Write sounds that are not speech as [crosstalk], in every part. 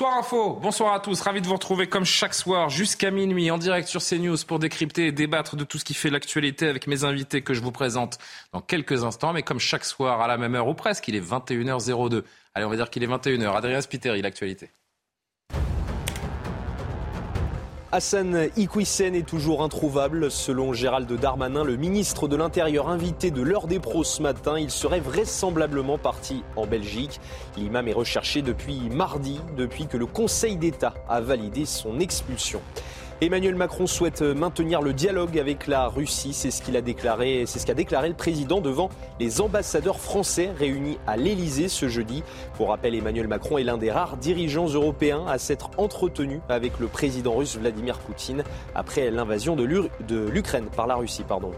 Soir Info, bonsoir à tous, ravi de vous retrouver comme chaque soir jusqu'à minuit en direct sur CNews pour décrypter et débattre de tout ce qui fait l'actualité avec mes invités que je vous présente dans quelques instants, mais comme chaque soir à la même heure ou presque, il est 21h02. Allez, on va dire qu'il est 21h. Adrien Spiteri, l'actualité. Hassan Iquissen est toujours introuvable. Selon Gérald Darmanin, le ministre de l'Intérieur invité de l'heure des pros ce matin, il serait vraisemblablement parti en Belgique. L'imam est recherché depuis mardi, depuis que le Conseil d'État a validé son expulsion. Emmanuel Macron souhaite maintenir le dialogue avec la Russie, c'est ce qu'il a déclaré, c'est ce qu'a déclaré le président devant les ambassadeurs français réunis à l'Elysée ce jeudi. Pour rappel, Emmanuel Macron est l'un des rares dirigeants européens à s'être entretenu avec le président russe Vladimir Poutine après l'invasion de l'Ukraine par la Russie, pardon.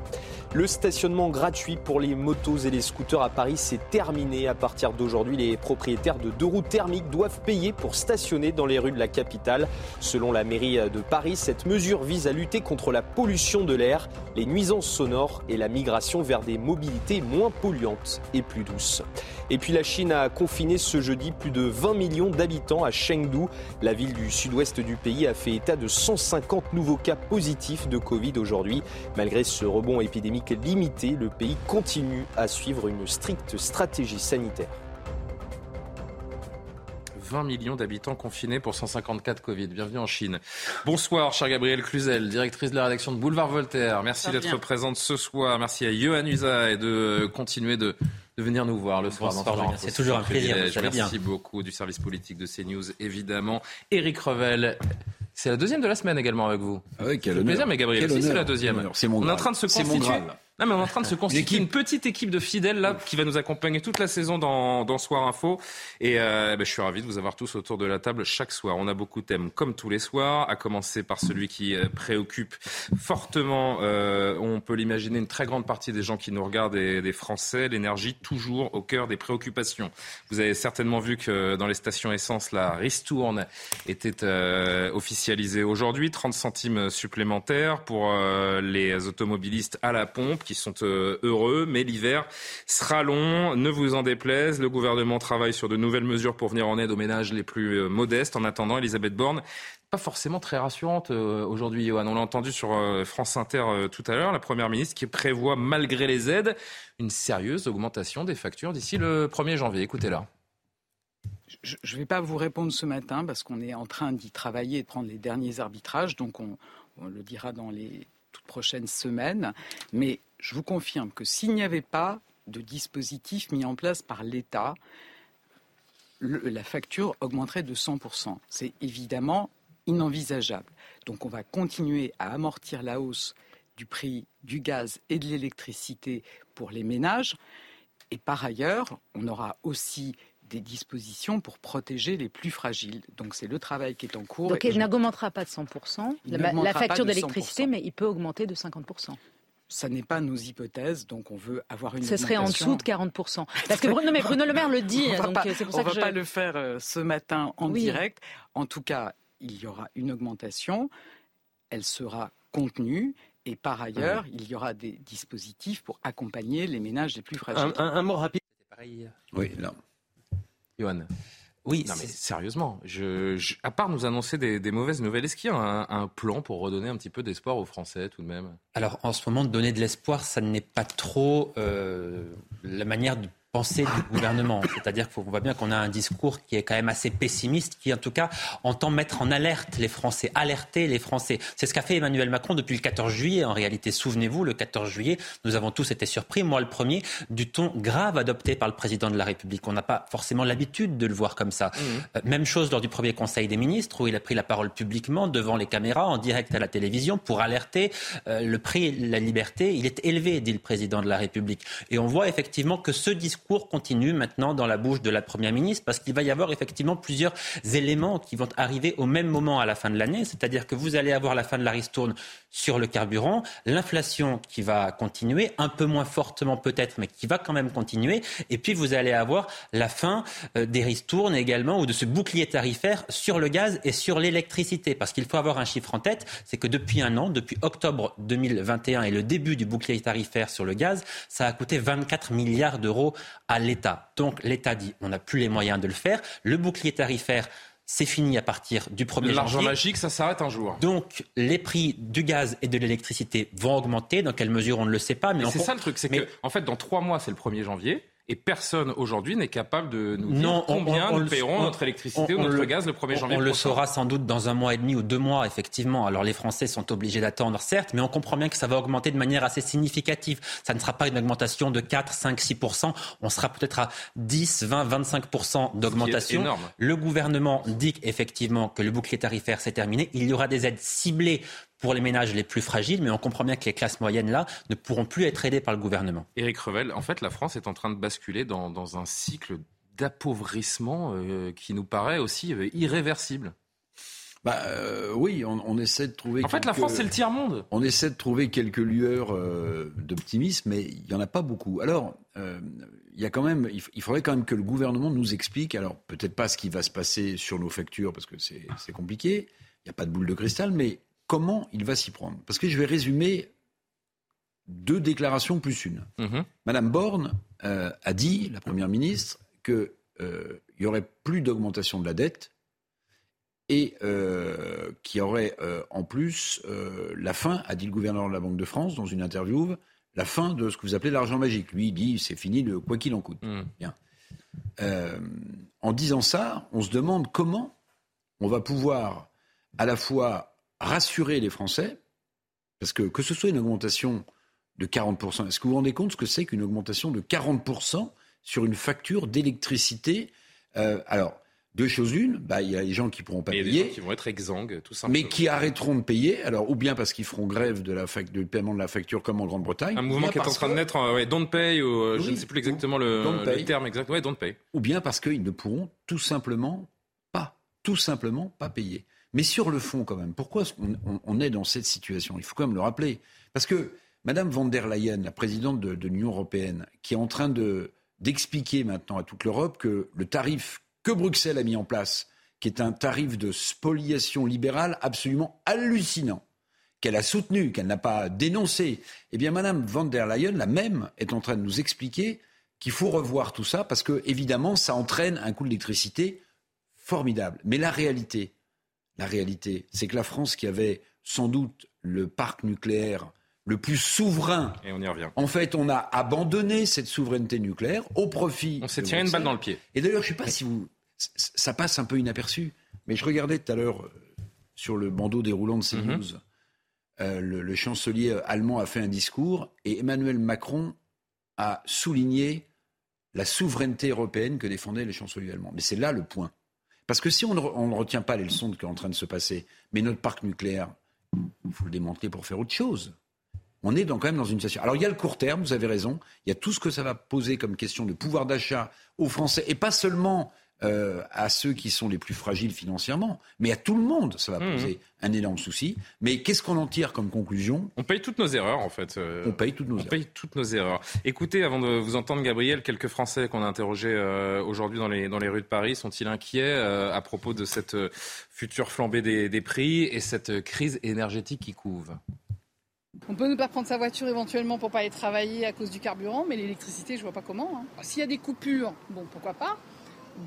Le stationnement gratuit pour les motos et les scooters à Paris s'est terminé. À partir d'aujourd'hui, les propriétaires de deux roues thermiques doivent payer pour stationner dans les rues de la capitale. Selon la mairie de Paris, mesure vise à lutter contre la pollution de l'air, les nuisances sonores et la migration vers des mobilités moins polluantes et plus douces. Et puis la Chine a confiné ce jeudi plus de 20 millions d'habitants à Chengdu. La ville du sud-ouest du pays a fait état de 150 nouveaux cas positifs de Covid aujourd'hui. Malgré ce rebond épidémique limité, le pays continue à suivre une stricte stratégie sanitaire. 20 millions d'habitants confinés pour 154 Covid. Bienvenue en Chine. Bonsoir, cher Gabriel Cluzel, directrice de la rédaction de Boulevard Voltaire. Merci d'être présente ce soir. Merci à Johan Usa et de continuer de, venir nous voir le soir. C'est toujours un plaisir. Merci beaucoup du service politique de CNews, évidemment. Éric Revel. C'est la deuxième de la semaine également avec vous. Ah oui, quel plaisir, mais Gabriel, si c'est la deuxième. C'est mon On est en train de se constituer. Non, mais on est en train de se constituer une petite équipe de fidèles là qui va nous accompagner toute la saison dans, dans Soir Info. Et euh, ben, je suis ravi de vous avoir tous autour de la table chaque soir. On a beaucoup de thèmes comme tous les soirs, à commencer par celui qui euh, préoccupe fortement, euh, on peut l'imaginer, une très grande partie des gens qui nous regardent et des Français, l'énergie toujours au cœur des préoccupations. Vous avez certainement vu que dans les stations essence, la ristourne était officialisée aujourd'hui, 30 centimes supplémentaires pour les automobilistes à la pompe qui sont euh, heureux, mais l'hiver sera long, ne vous en déplaise. Le gouvernement travaille sur de nouvelles mesures pour venir en aide aux ménages les plus euh, modestes. En attendant, Elisabeth Borne pas forcément très rassurante euh, aujourd'hui, Johan. On l'a entendu sur France Inter tout à l'heure, la Première ministre qui prévoit, malgré les aides, une sérieuse augmentation des factures d'ici le 1er janvier. Écoutez-la. Je ne vais pas vous répondre ce matin parce qu'on est en train d'y travailler et de prendre les derniers arbitrages, donc on le dira dans les toutes prochaines semaines. Mais je vous confirme que s'il n'y avait pas de dispositif mis en place par l'État, la facture augmenterait de 100%. C'est évidemment inenvisageable. Donc on va continuer à amortir la hausse du prix du gaz et de l'électricité pour les ménages. Et par ailleurs, on aura aussi des dispositions pour protéger les plus fragiles. Donc c'est le travail qui est en cours. Donc il n'augmentera pas de 100%, la, facture d'électricité, mais il peut augmenter de 50% ça n'est pas nos hypothèses, donc on veut avoir une. Ce serait en dessous de 40%. Parce que Bruno, mais Bruno Le Maire le dit. on ne va pas le faire euh, ce matin en direct. En tout cas, il y aura une augmentation. Elle sera contenue. Et par ailleurs, il y aura des dispositifs pour accompagner les ménages les plus fragiles. Un, mot rapide. Oui, là. Oui, mais sérieusement, je, à part nous annoncer des, mauvaises nouvelles, est-ce qu'il y a un, plan pour redonner un petit peu d'espoir aux Français tout de même? Alors en ce moment, donner de l'espoir, ça n'est pas trop euh, la manière de pensée du gouvernement. C'est-à-dire qu'on voit bien qu'on a un discours qui est quand même assez pessimiste, qui en tout cas entend mettre en alerte les Français, alerter les Français. C'est ce qu'a fait Emmanuel Macron depuis le 14 juillet. En réalité, souvenez-vous, le 14 juillet, nous avons tous été surpris, moi le premier, du ton grave adopté par le président de la République. On n'a pas forcément l'habitude de le voir comme ça. Mmh. Euh, même chose lors du premier Conseil des ministres, où il a pris la parole publiquement devant les caméras, en direct à la télévision, pour alerter euh, le prix de la liberté. Il est élevé, dit le président de la République. Et on voit effectivement que ce discours discours continue maintenant dans la bouche de la Première ministre parce qu'il va y avoir effectivement plusieurs éléments qui vont arriver au même moment à la fin de l'année. C'est-à-dire que vous allez avoir la fin de la ristourne sur le carburant, l'inflation qui va continuer, un peu moins fortement peut-être, mais qui va quand même continuer. Et puis vous allez avoir la fin euh, des ristournes également ou de ce bouclier tarifaire sur le gaz et sur l'électricité. Parce qu'il faut avoir un chiffre en tête, c'est que depuis un an, depuis octobre 2021 et le début du bouclier tarifaire sur le gaz, ça a coûté 24 milliards d'euros à l'État. Donc l'État dit on n'a plus les moyens de le faire. Le bouclier tarifaire c'est fini à partir du 1er janvier. L'argent magique, ça s'arrête un jour. Donc, les prix du gaz et de l'électricité vont augmenter. Dans quelle mesure, on ne le sait pas. Mais c'est ça le truc, c'est que, en fait, dans trois mois, c'est le 1er janvier. Et personne aujourd'hui n'est capable de nous dire combien nous paierons notre électricité ou notre gaz le 1er janvier. On le saura sans doute dans un mois et demi ou deux mois, effectivement. Alors les Français sont obligés d'attendre, certes, mais on comprend bien que ça va augmenter de manière assez significative. Ça ne sera pas une augmentation de 4, 5, 6% On sera peut-être à 10, 20, 25% d'augmentation. Le gouvernement dit effectivement que le bouclier tarifaire s'est terminé. Il y aura des aides ciblées pour les ménages les plus fragiles, mais on comprend bien que les classes moyennes, là, ne pourront plus être aidées par le gouvernement. Éric Revel, en fait, la France est en train de basculer dans, un cycle d'appauvrissement euh, qui nous paraît aussi euh, irréversible. Bah euh, oui, on, essaie de trouver. En fait, la France, c'est le tiers monde. On essaie de trouver quelques lueurs d'optimisme, mais il y en a pas beaucoup. Alors, il y a quand même, il faudrait quand même que le gouvernement nous explique. Alors, peut-être pas ce qui va se passer sur nos factures, parce que c'est compliqué. Il n'y a pas de boule de cristal, mais comment il va s'y prendre. Parce que je vais résumer deux déclarations plus une. Mhm. Madame Borne euh, a dit, la Première ministre, qu'il euh, n'y aurait plus d'augmentation de la dette et euh, qu'il y aurait en plus la fin, a dit le gouverneur de la Banque de France dans une interview, la fin de ce que vous appelez l'argent magique. Lui, il dit c'est fini le quoi qu'il en coûte. Mhm. Bien. en disant ça, on se demande comment on va pouvoir à la fois rassurer les Français, parce que que ce soit une augmentation de 40%, est-ce que vous vous rendez compte ce que c'est qu'une augmentation de 40% sur une facture d'électricité euh, Alors, deux choses une, bah, il y a les gens qui pourront pas payer. Qui vont être exsangues, tout simplement. Mais qui arrêteront de payer, alors ou bien parce qu'ils feront grève de la du paiement de la facture comme en Grande-Bretagne. Un mouvement qui est en train de naître, ouais, don't pay, ou euh, je ne sais plus exactement le, terme exact, ouais, don't pay. Ou bien parce qu'ils ne pourront tout simplement pas, tout simplement pas payer. Mais sur le fond, quand même, pourquoi on, est dans cette situation? Il faut quand même le rappeler. Parce que Mme von der Leyen, la présidente de, l'Union européenne, qui est en train d'expliquer maintenant à toute l'Europe que le tarif que Bruxelles a mis en place, qui est un tarif de spoliation libérale absolument hallucinant, qu'elle a soutenu, qu'elle n'a pas dénoncé, eh bien Mme von der Leyen, la même, est en train de nous expliquer qu'il faut revoir tout ça parce que, évidemment, ça entraîne un coût d'électricité formidable. Mais la réalité, la réalité. C'est que la France, qui avait sans doute le parc nucléaire le plus souverain. Et on y revient. En fait, on a abandonné cette souveraineté nucléaire au profit. On s'est tiré une balle dans le pied. Et d'ailleurs, je ne sais pas si vous. Ça passe un peu inaperçu. Mais je regardais tout à l'heure euh, sur le bandeau déroulant de CNews. Mhm. Euh, le, chancelier allemand a fait un discours et Emmanuel Macron a souligné la souveraineté européenne que défendait les chanceliers allemands. Mais c'est là le point. Parce que si on ne, retient pas les leçons de ce qui est en train de se passer, mais notre parc nucléaire, il faut le démanteler pour faire autre chose. On est quand même dans une situation. Alors il y a le court terme, vous avez raison. Il y a tout ce que ça va poser comme question de pouvoir d'achat aux Français, et pas seulement euh, à ceux qui sont les plus fragiles financièrement, mais à tout le monde, ça va mmh. poser un énorme souci. Mais qu'est-ce qu'on en tire comme conclusion? On paye toutes nos erreurs, en fait. Euh, on paye toutes nos on paye toutes nos erreurs. Écoutez, avant de vous entendre, Gabriel, quelques Français qu'on a interrogés euh, aujourd'hui dans les, dans les rues de Paris sont-ils inquiets à propos de cette future flambée des, des prix et cette crise énergétique qui couve? On peut ne pas prendre sa voiture éventuellement pour pas aller travailler à cause du carburant, mais l'électricité, je vois pas comment. Hein. S'il y a des coupures, bon, pourquoi pas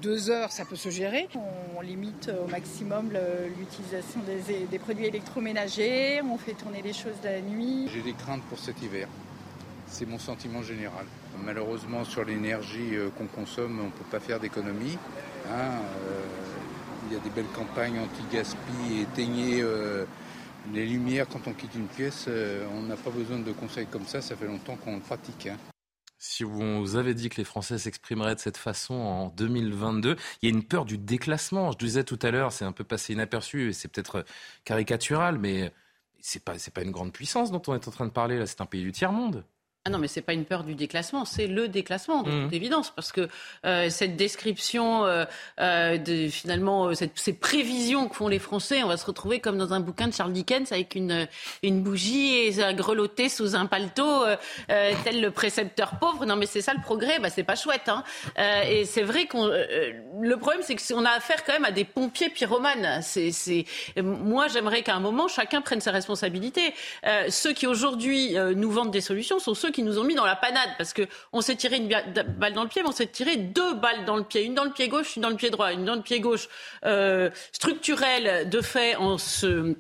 deux heures, ça peut se gérer. On limite au maximum l'utilisation des, produits électroménagers, on fait tourner les choses la nuit. J'ai des craintes pour cet hiver. C'est mon sentiment général. Malheureusement, sur l'énergie euh, qu'on consomme, on ne peut pas faire d'économie. Hein, euh, il y a des belles campagnes anti-gaspi, éteignez euh, les lumières quand on quitte une pièce. on n'a pas besoin de conseils comme ça, ça fait longtemps qu'on le pratique. Hein. Si vous avez dit que les Français s'exprimeraient de cette façon en 2022, il y a une peur du déclassement. Je disais tout à l'heure, c'est un peu passé inaperçu et c'est peut-être caricatural, mais c'est pas, pas une grande puissance dont on est en train de parler là. C'est un pays du tiers-monde. Ah non, mais c'est pas une peur du déclassement, c'est le déclassement, de toute mmh. évidence, parce que euh, cette description, euh, euh, de, finalement, cette, ces prévisions que font les Français, on va se retrouver comme dans un bouquin de Charles Dickens avec une, une bougie et un grelotté sous un paletot, tel le précepteur pauvre. Non, mais c'est ça le progrès, bah c'est pas chouette. Hein. et c'est vrai qu'on, le problème, c'est qu'on a affaire quand même à des pompiers pyromanes. C'est, c'est, moi, j'aimerais qu'à un moment, chacun prenne ses responsabilités. ceux qui aujourd'hui nous vendent des solutions sont ceux qui nous ont mis dans la panade parce que on s'est tiré une balle dans le pied, mais on s'est tiré deux balles dans le pied, une dans le pied gauche, une dans le pied droit, une dans le pied gauche euh, structurelle de fait en se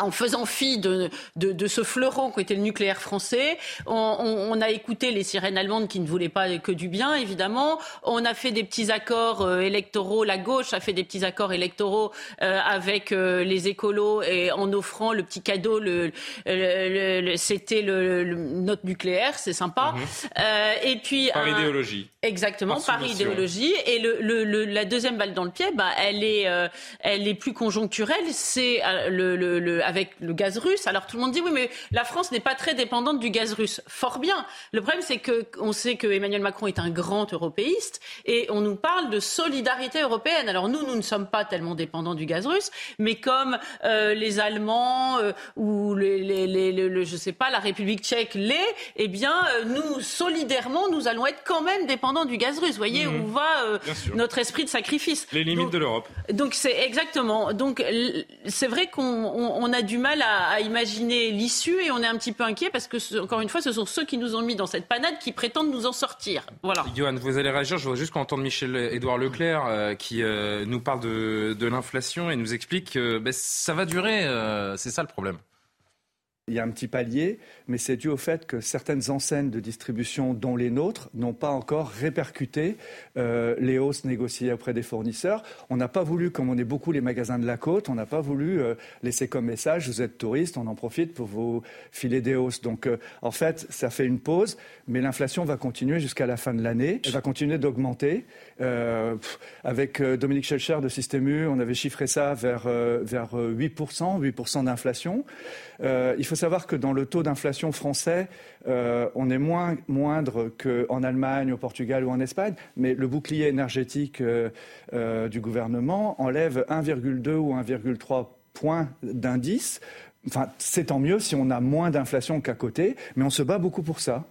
en faisant fi de, de, de, ce fleuron qui était le nucléaire français. On, on, on, a écouté les sirènes allemandes qui ne voulaient pas que du bien, évidemment. On a fait des petits accords euh, électoraux. La gauche a fait des petits accords électoraux euh, avec euh, les écolos et en offrant le petit cadeau. Le, le, c'était le, notre nucléaire, c'est sympa. Mhm. Et puis par idéologie. Exactement, par, idéologie. Et la deuxième balle dans le pied, bah, elle est, elle est plus conjoncturelle. C'est le avec le gaz russe. Alors tout le monde dit oui, mais la France n'est pas très dépendante du gaz russe. Fort bien. Le problème, c'est que on sait que Emmanuel Macron est un grand européiste et on nous parle de solidarité européenne. Alors nous, nous ne sommes pas tellement dépendants du gaz russe, mais comme euh, les Allemands euh, ou les, les, les, le, je sais pas, la République tchèque l'est, eh bien euh, nous solidairement, nous allons être quand même dépendants du gaz russe. Vous voyez mmh. où va notre esprit de sacrifice. Les limites de l'Europe. Donc c'est exactement. Donc c'est vrai qu'on on a du mal à, imaginer l'issue et on est un petit peu inquiet parce que, encore une fois, ce sont ceux qui nous ont mis dans cette panade qui prétendent nous en sortir. Voilà. Johan, vous allez réagir. Je voudrais juste qu'on entende Michel-Édouard Leclerc euh, qui euh, nous parle de, l'inflation et nous explique que ben, ça va durer. Euh, c'est ça le problème il y a un petit palier, mais c'est dû au fait que certaines enseignes de distribution, dont les nôtres, n'ont pas encore répercuté euh, les hausses négociées auprès des fournisseurs. On n'a pas voulu, comme on est beaucoup les magasins de la côte, on n'a pas voulu euh, laisser comme message vous êtes touriste, on en profite pour vous filer des hausses. Donc, euh, en fait, ça fait une pause, mais l'inflation va continuer jusqu'à la fin de l'année. Elle va continuer d'augmenter. avec Dominique Schelcher de Système U, on avait chiffré ça vers, vers 8%, 8% d'inflation. il faut savoir que dans le taux d'inflation français, euh, on est moins moindre qu'en Allemagne, au Portugal ou en Espagne, mais le bouclier énergétique euh, euh, du gouvernement enlève 1,2 ou 1,3 points d'indice. Enfin, c'est tant mieux si on a moins d'inflation qu'à côté, mais on se bat beaucoup pour ça.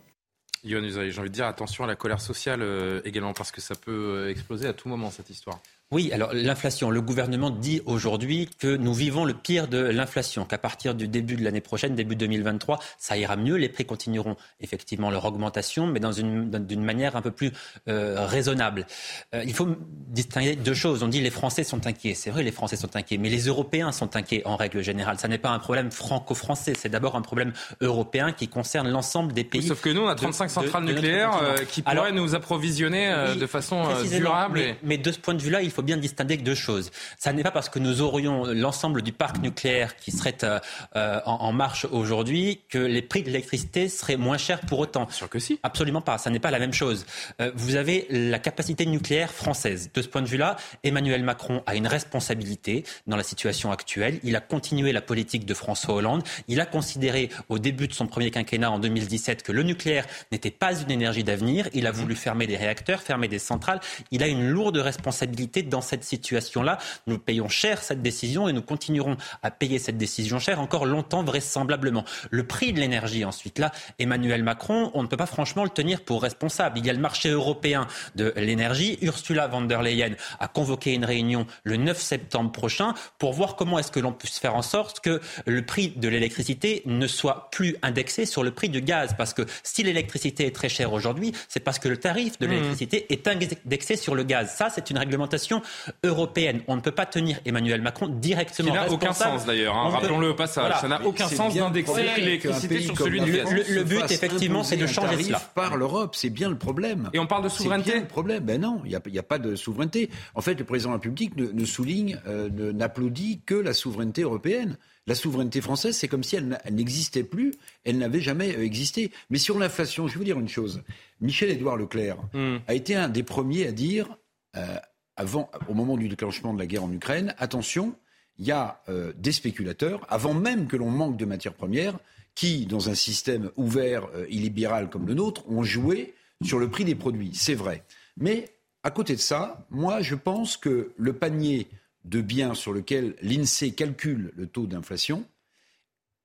Yohann j'ai envie de dire attention à la colère sociale également, parce que ça peut exploser à tout moment, cette histoire. Oui, alors l'inflation, le gouvernement dit aujourd'hui que nous vivons le pire de l'inflation, qu'à partir du début de l'année prochaine, début 2023, ça ira mieux, les prix continueront effectivement leur augmentation, mais dans une d'une manière un peu plus euh, raisonnable. Euh, il faut distinguer deux choses. On dit les Français sont inquiets, c'est vrai, les Français sont inquiets, mais les Européens sont inquiets en règle générale. Ça n'est pas un problème franco-français, c'est d'abord un problème européen qui concerne l'ensemble des pays. sauf que nous, on a 35 centrales nucléaires euh, qui pourraient nous approvisionner de façon durable. Mais, mais de ce point de vue-là, il faut faut bien distinguer deux choses. Ça n'est pas parce que nous aurions l'ensemble du parc nucléaire qui serait euh, euh, en, marche aujourd'hui que les prix de l'électricité seraient moins chers pour autant. Sûr que si. Absolument pas. Ça n'est pas la même chose. Euh, vous avez la capacité nucléaire française. De ce point de vue-là, Emmanuel Macron a une responsabilité dans la situation actuelle. Il a continué la politique de François Hollande. Il a considéré au début de son premier quinquennat en 2017 que le nucléaire n'était pas une énergie d'avenir. Il a voulu fermer des réacteurs, fermer des centrales. Il a une lourde responsabilité dans cette situation-là. Nous payons cher cette décision et nous continuerons à payer cette décision chère encore longtemps vraisemblablement. Le prix de l'énergie ensuite, là, Emmanuel Macron, on ne peut pas franchement le tenir pour responsable. Il y a le marché européen de l'énergie. Ursula von der Leyen a convoqué une réunion le 9 septembre prochain pour voir comment est-ce que l'on puisse faire en sorte que le prix de l'électricité ne soit plus indexé sur le prix du gaz. Parce que si l'électricité est très chère aujourd'hui, c'est parce que le tarif de mmh. l'électricité est indexé sur le gaz. Ça, c'est une réglementation européenne. On ne peut pas tenir Emmanuel Macron directement. Ça n'a aucun sens d'ailleurs, hein. rappelons-le au passage. Ça n'a aucun sens d'indexer l'électricité sur celui du gaz. Le, but, effectivement, c'est de changer cela. par l'Europe, c'est bien le problème. Et on parle de souveraineté C'est le problème. Ben non, il n'y a, pas de souveraineté. En fait, le président de la République ne, souligne, euh, n'applaudit que la souveraineté européenne. La souveraineté française, c'est comme si elle, n'existait plus, elle n'avait jamais euh, existé. Mais sur l'inflation, je vais vous dire une chose. Michel-Édouard Leclerc hmm. a été un des premiers à dire euh, avant, au moment du déclenchement de la guerre en Ukraine, attention, il y a euh, des spéculateurs, avant même que l'on manque de matières premières, qui, dans un système ouvert, euh, illibéral comme le nôtre, ont joué sur le prix des produits. C'est vrai. Mais à côté de ça, moi, je pense que le panier de biens sur lequel l'INSEE calcule le taux d'inflation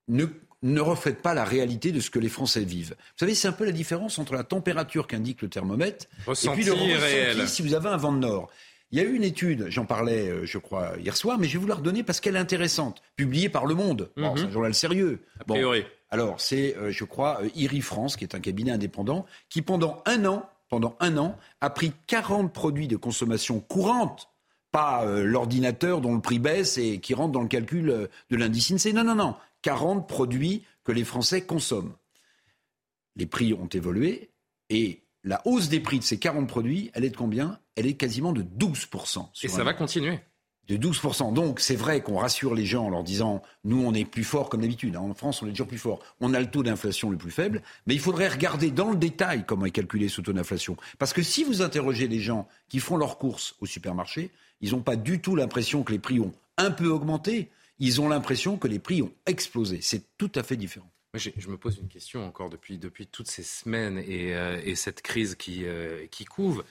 ne, ne reflète pas la réalité de ce que les Français vivent. Vous savez, c'est un peu la différence entre la température qu'indique le thermomètre et puis le ressenti si vous avez un vent de nord. Il y a eu une étude, j'en parlais, euh, je crois, hier soir, mais je vais vous la redonner parce qu'elle est intéressante, publiée par Le Monde. Bon, c'est un journal sérieux. A priori. alors, c'est, euh, je crois, euh, IRI France, qui est un cabinet indépendant, qui pendant un an, pendant un an, a pris 40 produits de consommation courante pas l'ordinateur dont le prix baisse et qui rentre dans le calcul de l'indice INSEE. Non, non, non. 40 produits que les Français consomment. Les prix ont évolué et la hausse des prix de ces 40 produits, elle est de combien? Elle est quasiment de 12%. Et ça va continuer de 12%. Donc c'est vrai qu'on rassure les gens en leur disant nous on est plus fort comme d'habitude. Hein. En France on est toujours plus fort. On a le taux d'inflation le plus faible, mais il faudrait regarder dans le détail comment est calculé ce taux d'inflation. Parce que si vous interrogez les gens qui font leurs courses au supermarché, ils n'ont pas du tout l'impression que les prix ont un peu augmenté. Ils ont l'impression que les prix ont explosé. C'est tout à fait différent je me pose une question encore depuis, depuis toutes ces semaines et, euh, cette crise qui, euh, qui couve.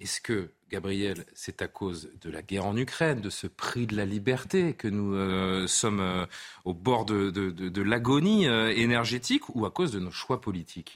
Est-ce que, Gabriel, c'est à cause de la guerre en Ukraine, de ce prix de la liberté que nous euh, sommes au bord de l'agonie énergétique ou à cause de nos choix politiques?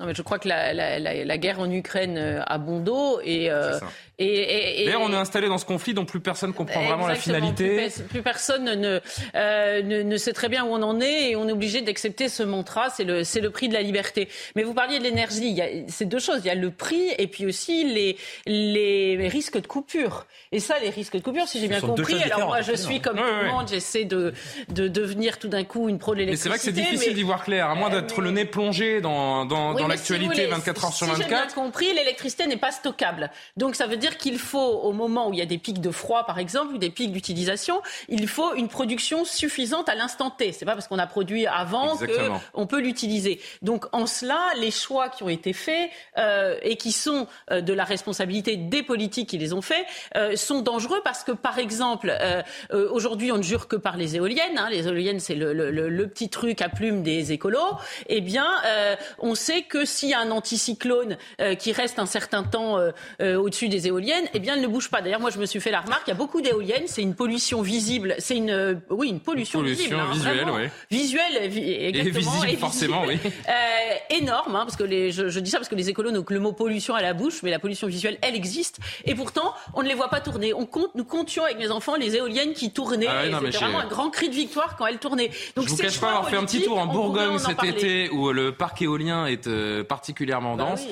Non, mais je crois que la, la, la, guerre en Ukraine euh, a bon dos et, euh, et, et, D'ailleurs, on est installé dans ce conflit dont plus personne comprend vraiment la finalité. Plus, personne ne, euh, ne, ne, sait très bien où on en est et on est obligé d'accepter ce mantra, c'est le, c'est le prix de la liberté. Mais vous parliez de l'énergie, c'est deux choses. Il y a le prix et puis aussi les, les risques de coupure. Et ça, les risques de coupure, si j'ai bien compris, alors moi je suis comme tout le monde, j'essaie de, de devenir tout d'un coup une pro de l'électricité. Mais c'est vrai que c'est difficile d'y voir clair, à moins d'être le nez plongé dans, dans, dans l'actualité 24 heures sur 24. Si j'ai bien compris, l'électricité n'est pas stockable. Donc ça veut dire qu'il faut, au moment où il y a des pics de froid, par exemple, ou des pics d'utilisation, il faut une production suffisante à l'instant T. C'est pas parce qu'on a produit avant qu'on peut l'utiliser. Donc en cela, les choix qui ont été faits euh, et qui sont euh, de la responsabilité des politiques qui les ont faits euh, sont dangereux parce que, par exemple, aujourd'hui, on ne jure que par les éoliennes. Hein. Les éoliennes, c'est le, le, le, petit truc à plume des écolos. Eh bien, on sait que s'il y a un anticyclone euh, qui reste un certain temps euh, euh, au-dessus des éoliennes, eh bien, elle ne bouge pas. D'ailleurs, moi, je me suis fait la remarque, il y a beaucoup d'éoliennes, c'est une pollution visible, c'est une, oui, une pollution, visible, hein, visuelle, oui. visuelle, exactement, et visible, forcément, oui. [laughs] énorme, hein, parce que les, je, dis ça parce que les écolos n'ont que le mot pollution à la bouche, mais la pollution visuelle, elle existe, et pourtant, on ne les voit pas tourner. On compte, nous comptions avec mes enfants les éoliennes qui tournaient. Ah C'était vraiment un grand cri de victoire quand elles tournaient. Donc, je vous cache pas avoir fait un petit tour en Bourgogne cet été où le parc éolien est particulièrement bah dense.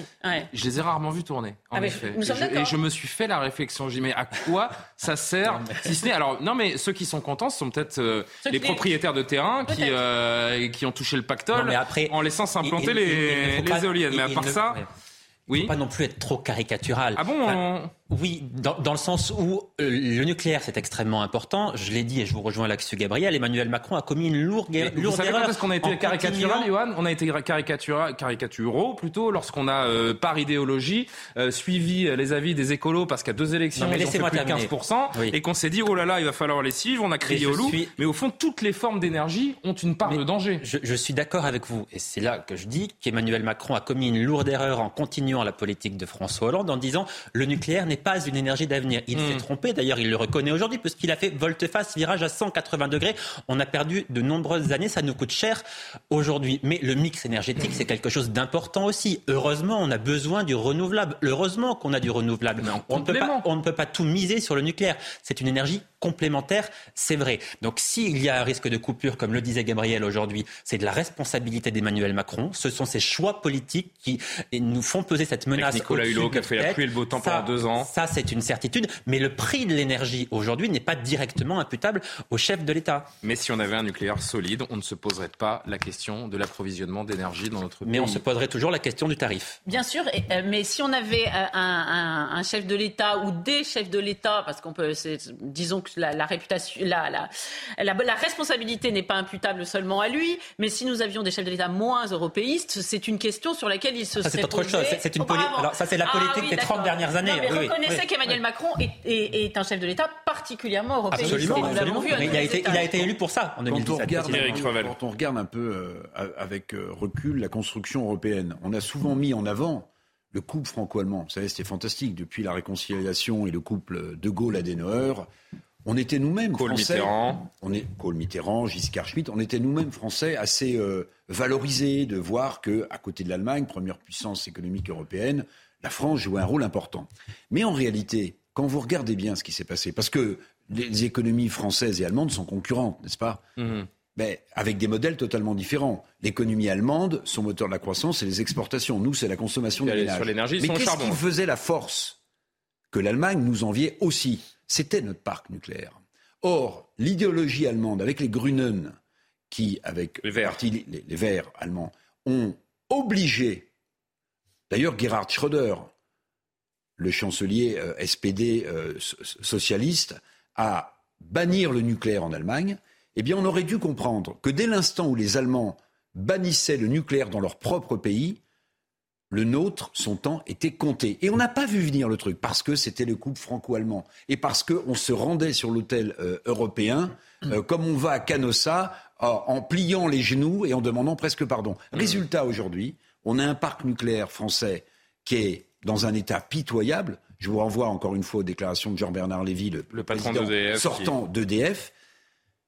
Je les ai rarement vus tourner, en ah, effet. Et je, me suis fait la réflexion. J'ai mais à quoi [laughs] ça sert Si ce n'est alors non mais ceux qui sont contents ce sont peut-être euh, les propriétaires de terrain qui euh, qui ont touché le pactole en laissant s'implanter les, les éoliennes. Mais à part ça. Oui. Faut pas non plus être trop caricatural. Ah bon oui, dans, dans, le sens où euh, le nucléaire, c'est extrêmement important. Je l'ai dit et je vous rejoins là-dessus, Gabriel. Emmanuel Macron a commis une lourde, lourde vous savez erreur. Quand qu'on a été caricatural, Johan On a été caricaturaux plutôt lorsqu'on a, euh, par idéologie, euh, suivi les avis des écolos parce qu'à deux élections, ils ont fait plus de 15%, et qu'on s'est dit, oh là là, il va falloir les suivre, on a crié au loup. Mais au fond, toutes les formes d'énergie ont une part de danger. Je, je suis d'accord avec vous. Et c'est là que je dis qu'Emmanuel Macron a commis une lourde erreur en continuant la politique de François Hollande en disant, le nucléaire n'est pas une énergie d'avenir. Il s'est hmm. trompé, d'ailleurs, il le reconnaît aujourd'hui, puisqu'il a fait volte-face, virage à 180 degrés. On a perdu de nombreuses années, ça nous coûte cher aujourd'hui. Mais le mix énergétique, c'est quelque chose d'important aussi. Heureusement, on a besoin du renouvelable. Heureusement qu'on a du renouvelable. On, peut pas, on ne peut pas tout miser sur le nucléaire. C'est une énergie complémentaire, c'est vrai. Donc s'il y a un risque de coupure, comme le disait Gabriel aujourd'hui, c'est de la responsabilité d'Emmanuel Macron. Ce sont ses choix politiques qui nous font peser cette menace. Avec Nicolas Hulot qui a fait la pluie et le beau temps pendant deux ans. Ça, c'est une certitude. Mais le prix de l'énergie aujourd'hui n'est pas directement imputable au chef de l'État. Mais si on avait un nucléaire solide, on ne se poserait pas la question de l'approvisionnement d'énergie dans notre pays. Mais on se poserait toujours la question du tarif. Bien sûr, euh, mais si on avait euh, un, un chef de l'État ou des chefs de l'État, parce qu'on peut, disons que la, réputation, la, la, la, responsabilité n'est pas imputable seulement à lui, mais si nous avions des chefs de l'État moins européistes, c'est une question sur laquelle il se ça, c'est autre chose. C'est une Alors ça, c'est la ah politique des 30 dernières années. mais reconnaissez qu'Emmanuel Macron est, un chef de l'État particulièrement européen. Absolument. mais il a, été, il a été élu pour ça en 2017. Quand on regarde, quand on regarde un peu euh, avec euh, recul la construction européenne, on a souvent mis en avant le couple franco-allemand. Vous savez, c'était fantastique. Depuis la réconciliation et le couple De Gaulle-Adenauer, on était nous-mêmes français. Mitterrand. On est Kohl Mitterrand, Giscard Schmitt. On était nous-mêmes français assez euh, valorisés de voir que, à côté de l'Allemagne, première puissance économique européenne, la France jouait un rôle important. Mais en réalité, quand vous regardez bien ce qui s'est passé, parce que les économies françaises et allemandes sont concurrentes, n'est-ce pas? Mhm. mais avec des modèles totalement différents. L'économie allemande, son moteur de la croissance, c'est les exportations. Nous, c'est la consommation de l'énergie. Mais qu'est-ce qui faisait la force que l'Allemagne nous enviait aussi? C'était notre parc nucléaire. Or, l'idéologie allemande, avec les Grünen, qui, avec les Verts, les Verts allemands, ont obligé, d'ailleurs Gerhard Schröder, le chancelier euh, SPD euh, socialiste, à bannir le nucléaire en Allemagne, eh bien on aurait dû comprendre que dès l'instant où les Allemands bannissaient le nucléaire dans leur propre pays, le nôtre, son temps était compté. Et on n'a pas vu venir le truc parce que c'était le couple franco-allemand et parce qu'on se rendait sur l'hôtel euh, européen comme on va à Canossa en pliant les genoux et en demandant presque pardon. Résultat aujourd'hui, on a un parc nucléaire français qui est dans un état pitoyable. Je vous renvoie encore une fois aux déclarations de Jean-Bernard Lévy, le, patron d'EDF, sortant d'EDF.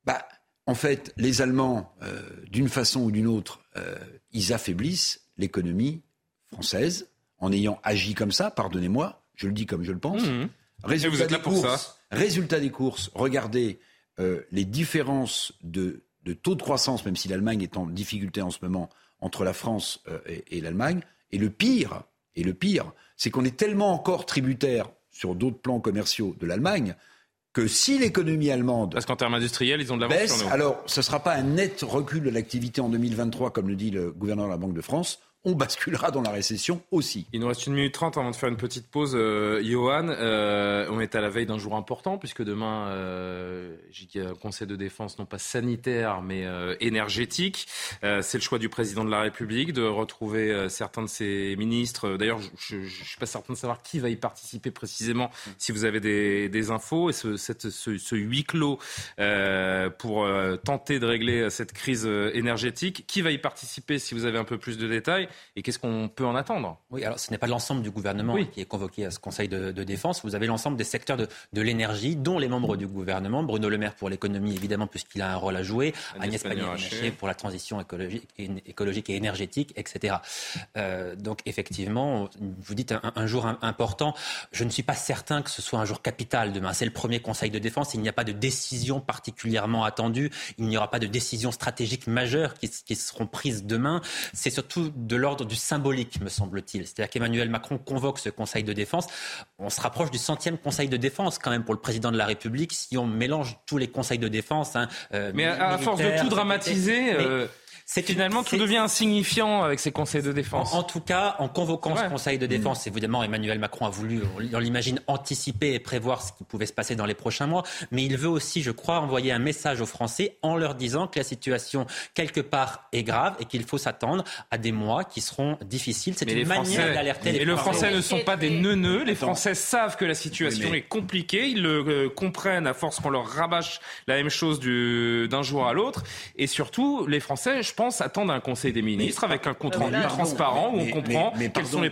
Bah, en fait, les Allemands, euh, d'une façon ou d'une autre, euh, ils affaiblissent l'économie française en ayant agi comme ça, pardonnez-moi, je le dis comme je le pense. Mmh. Résultat, des courses, résultat des courses, regardez euh, les différences de, taux de croissance, même si l'Allemagne est en difficulté en ce moment, entre la France et l'Allemagne. Et le pire, et le pire, c'est qu'on est tellement encore tributaire sur d'autres plans commerciaux de l'Allemagne que si l'économie allemande. Parce qu'en termes industriels, ils ont de l'avance. Alors, ce ne sera pas un net recul de l'activité en 2023, comme le dit le gouverneur de la Banque de France on basculera dans la récession aussi. Il nous reste une minute trente avant de faire une petite pause. Euh, Johan, euh, on est à la veille d'un jour important puisque demain, euh, un conseil de défense non pas sanitaire mais euh, énergétique. c'est le choix du président de la République de retrouver certains de ses ministres. D'ailleurs, je ne suis pas certain de savoir qui va y participer précisément si vous avez des, infos. Et ce, cette, ce, ce huis clos pour tenter de régler cette crise énergétique, qui va y participer si vous avez un peu plus de détails? Et qu'est-ce qu'on peut en attendre? Oui, alors ce n'est pas l'ensemble du gouvernement qui est convoqué à ce Conseil de, défense. Vous avez l'ensemble des secteurs de, l'énergie, dont les membres du gouvernement. Bruno Le Maire pour l'économie, évidemment, puisqu'il a un rôle à jouer. Agnès, Pannier-Runacher pour la transition écologique, écologique et énergétique, etc. Euh, donc effectivement, vous dites un, jour important. Je ne suis pas certain que ce soit un jour capital demain. C'est le premier Conseil de défense. Il n'y a pas de décision particulièrement attendue. Il n'y aura pas de décisions stratégiques majeures qui, qui seront prises demain. C'est surtout de l'ordre du symbolique, me semble-t-il. C'est-à-dire qu'Emmanuel Macron convoque ce Conseil de défense. On se rapproche du centième Conseil de défense quand même pour le président de la République si on mélange tous les conseils de défense. Hein, euh, mais à, force de tout dramatiser. Euh, c'est finalement tout devient insignifiant avec ces conseils de défense. En, tout cas, en convoquant ce conseil de défense, évidemment, Emmanuel Macron a voulu, on l'imagine, anticiper et prévoir ce qui pouvait se passer dans les prochains mois. Mais il veut aussi, je crois, envoyer un message aux Français en leur disant que la situation quelque part est grave et qu'il faut s'attendre à des mois qui seront difficiles. C'est une manière d'alerter les Français. Et les Français ne sont pas des neuneux. Les Français savent que la situation est compliquée. Ils le euh, comprennent à force qu'on leur rabâche la même chose d'un jour à l'autre. Et surtout, les Français, je pense, attendre un Conseil des ministres avec un compte rendu transparent où on comprend quelles sont les,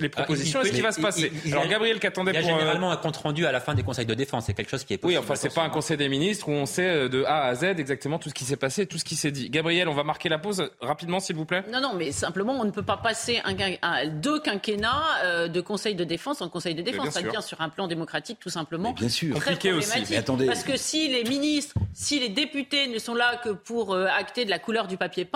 les propositions et ce qui va se passer. Alors Gabriel qu'attendait pour... Il y a euh, généralement un compte rendu à la fin des conseils de défense. C'est quelque chose qui est possible. Oui, enfin c'est pas un Conseil des ministres où on sait euh, de A à Z exactement tout ce qui s'est passé, tout ce qui s'est dit. Gabriel, on va marquer la pause rapidement s'il vous plaît. Non, non, mais simplement on ne peut pas passer un, deux quinquennats euh, de Conseil de défense en Conseil de défense. Ça devient sur un plan démocratique tout simplement. bien sûr. Compliqué aussi. Mais attendez. Parce que si les ministres, si les députés ne sont là que pour acter de la couleur du papier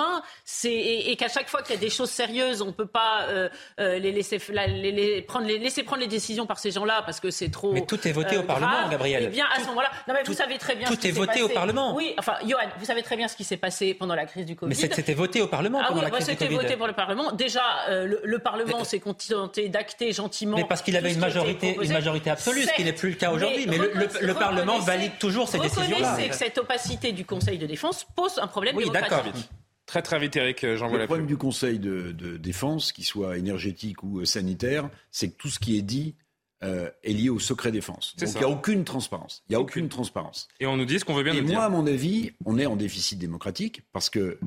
c'est et, qu'à chaque fois qu'il y a des choses sérieuses, on ne peut pas euh, euh, les laisser les, prendre, les laisser prendre les décisions par ces gens-là parce que c'est trop. Mais tout est voté au euh, Parlement, Gabriel. Eh bien, à ce moment-là, non mais vous savez très bien. Tout est voté au Parlement. Oui, enfin, Johan, vous savez très bien ce qui s'est passé pendant la crise du Covid. Mais c'était voté au Parlement ah, pendant oui, la crise du Covid. C'était voté pour le Parlement. Déjà, le, Parlement s'est contenté d'acter gentiment. Mais parce qu'il avait une majorité, une majorité absolue, ce qui n'est plus le cas aujourd'hui. Mais, le, Parlement valide toujours ces décisions-là. Reconnaissez que cette opacité du Conseil de défense pose un problème oui, d'accord. Très très vite, Eric, euh, la Le problème du Conseil de, défense, qu'il soit énergétique ou euh, sanitaire, c'est que tout ce qui est dit euh, est lié au secret défense. Donc il n'y a aucune transparence. Il y a aucune transparence. Et on nous dit ce qu'on veut bien Et nous moi, dire. à mon avis, on est en déficit démocratique parce que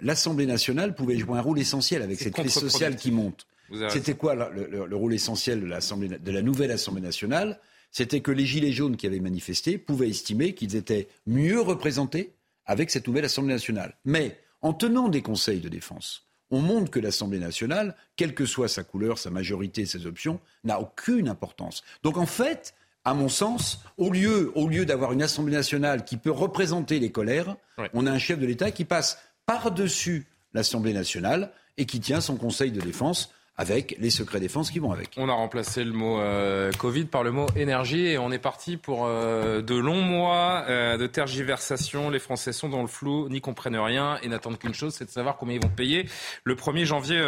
l'Assemblée nationale pouvait jouer un rôle essentiel avec cette crise sociale qui monte. C'était quoi le, rôle essentiel de, de la nouvelle Assemblée nationale? C'était que les Gilets jaunes qui avaient manifesté pouvaient estimer qu'ils étaient mieux représentés avec cette nouvelle Assemblée nationale. Mais en tenant des conseils de défense, on montre que l'Assemblée nationale, quelle que soit sa couleur, sa majorité, ses options, n'a aucune importance. Donc en fait, à mon sens, au lieu, au lieu d'avoir une Assemblée nationale qui peut représenter les colères, on a un chef de l'État qui passe par-dessus l'Assemblée nationale et qui tient son Conseil de défense avec les secrets défense qui vont avec. On a remplacé le mot euh, Covid par le mot énergie et on est parti pour euh, de longs mois euh, de tergiversation. Les Français sont dans le flou, n'y comprennent rien et n'attendent qu'une chose, c'est de savoir combien ils vont payer le 1er janvier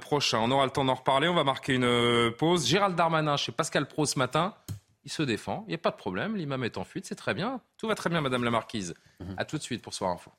prochain. On aura le temps d'en reparler, on va marquer une pause. Gérald Darmanin chez Pascal Pro ce matin. Il se défend, il n'y a pas de problème, l'imam est en fuite, c'est très bien. Tout va très bien, Madame la Marquise. A mhm. À tout de suite pour Soir Info.